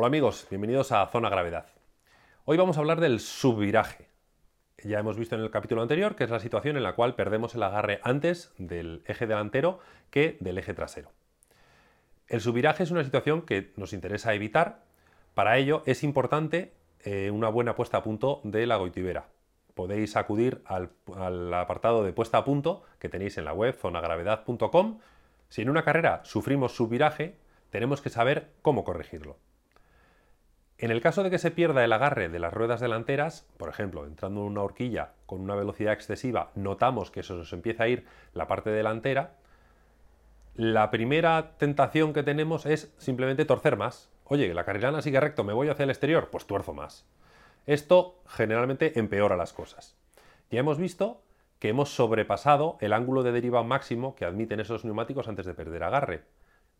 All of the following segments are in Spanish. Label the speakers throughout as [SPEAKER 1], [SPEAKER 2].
[SPEAKER 1] Hola amigos, bienvenidos a Zona Gravedad. Hoy vamos a hablar del subviraje. Ya hemos visto en el capítulo anterior que es la situación en la cual perdemos el agarre antes del eje delantero que del eje trasero. El subviraje es una situación que nos interesa evitar. Para ello es importante eh, una buena puesta a punto de la goitibera. Podéis acudir al, al apartado de puesta a punto que tenéis en la web zonagravedad.com. Si en una carrera sufrimos subviraje, tenemos que saber cómo corregirlo. En el caso de que se pierda el agarre de las ruedas delanteras, por ejemplo, entrando en una horquilla con una velocidad excesiva, notamos que se nos empieza a ir la parte delantera, la primera tentación que tenemos es simplemente torcer más. Oye, la carrilana sigue recto, me voy hacia el exterior, pues tuerzo más. Esto generalmente empeora las cosas. Ya hemos visto que hemos sobrepasado el ángulo de deriva máximo que admiten esos neumáticos antes de perder agarre.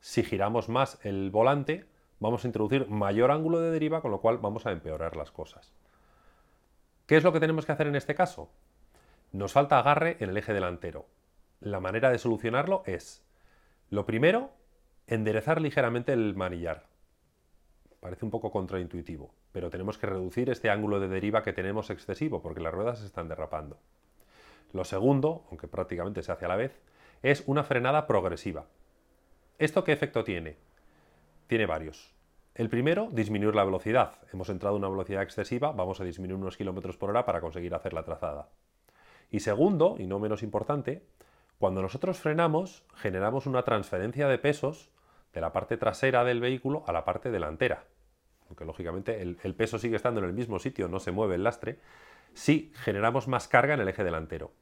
[SPEAKER 1] Si giramos más el volante, vamos a introducir mayor ángulo de deriva, con lo cual vamos a empeorar las cosas. ¿Qué es lo que tenemos que hacer en este caso? Nos falta agarre en el eje delantero. La manera de solucionarlo es, lo primero, enderezar ligeramente el manillar. Parece un poco contraintuitivo, pero tenemos que reducir este ángulo de deriva que tenemos excesivo porque las ruedas se están derrapando. Lo segundo, aunque prácticamente se hace a la vez, es una frenada progresiva. ¿Esto qué efecto tiene? Tiene varios. El primero, disminuir la velocidad. Hemos entrado a una velocidad excesiva, vamos a disminuir unos kilómetros por hora para conseguir hacer la trazada. Y segundo, y no menos importante, cuando nosotros frenamos, generamos una transferencia de pesos de la parte trasera del vehículo a la parte delantera. Aunque lógicamente el, el peso sigue estando en el mismo sitio, no se mueve el lastre, si generamos más carga en el eje delantero.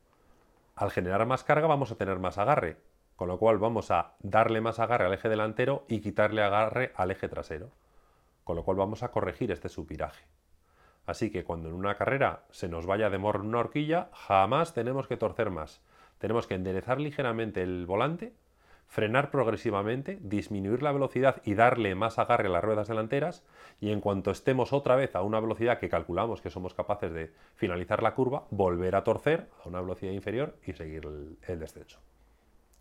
[SPEAKER 1] Al generar más carga vamos a tener más agarre, con lo cual vamos a darle más agarre al eje delantero y quitarle agarre al eje trasero, con lo cual vamos a corregir este subviraje. Así que cuando en una carrera se nos vaya de morro una horquilla, jamás tenemos que torcer más. Tenemos que enderezar ligeramente el volante, frenar progresivamente, disminuir la velocidad y darle más agarre a las ruedas delanteras y en cuanto estemos otra vez a una velocidad que calculamos que somos capaces de finalizar la curva, volver a torcer a una velocidad inferior y seguir el, el descenso.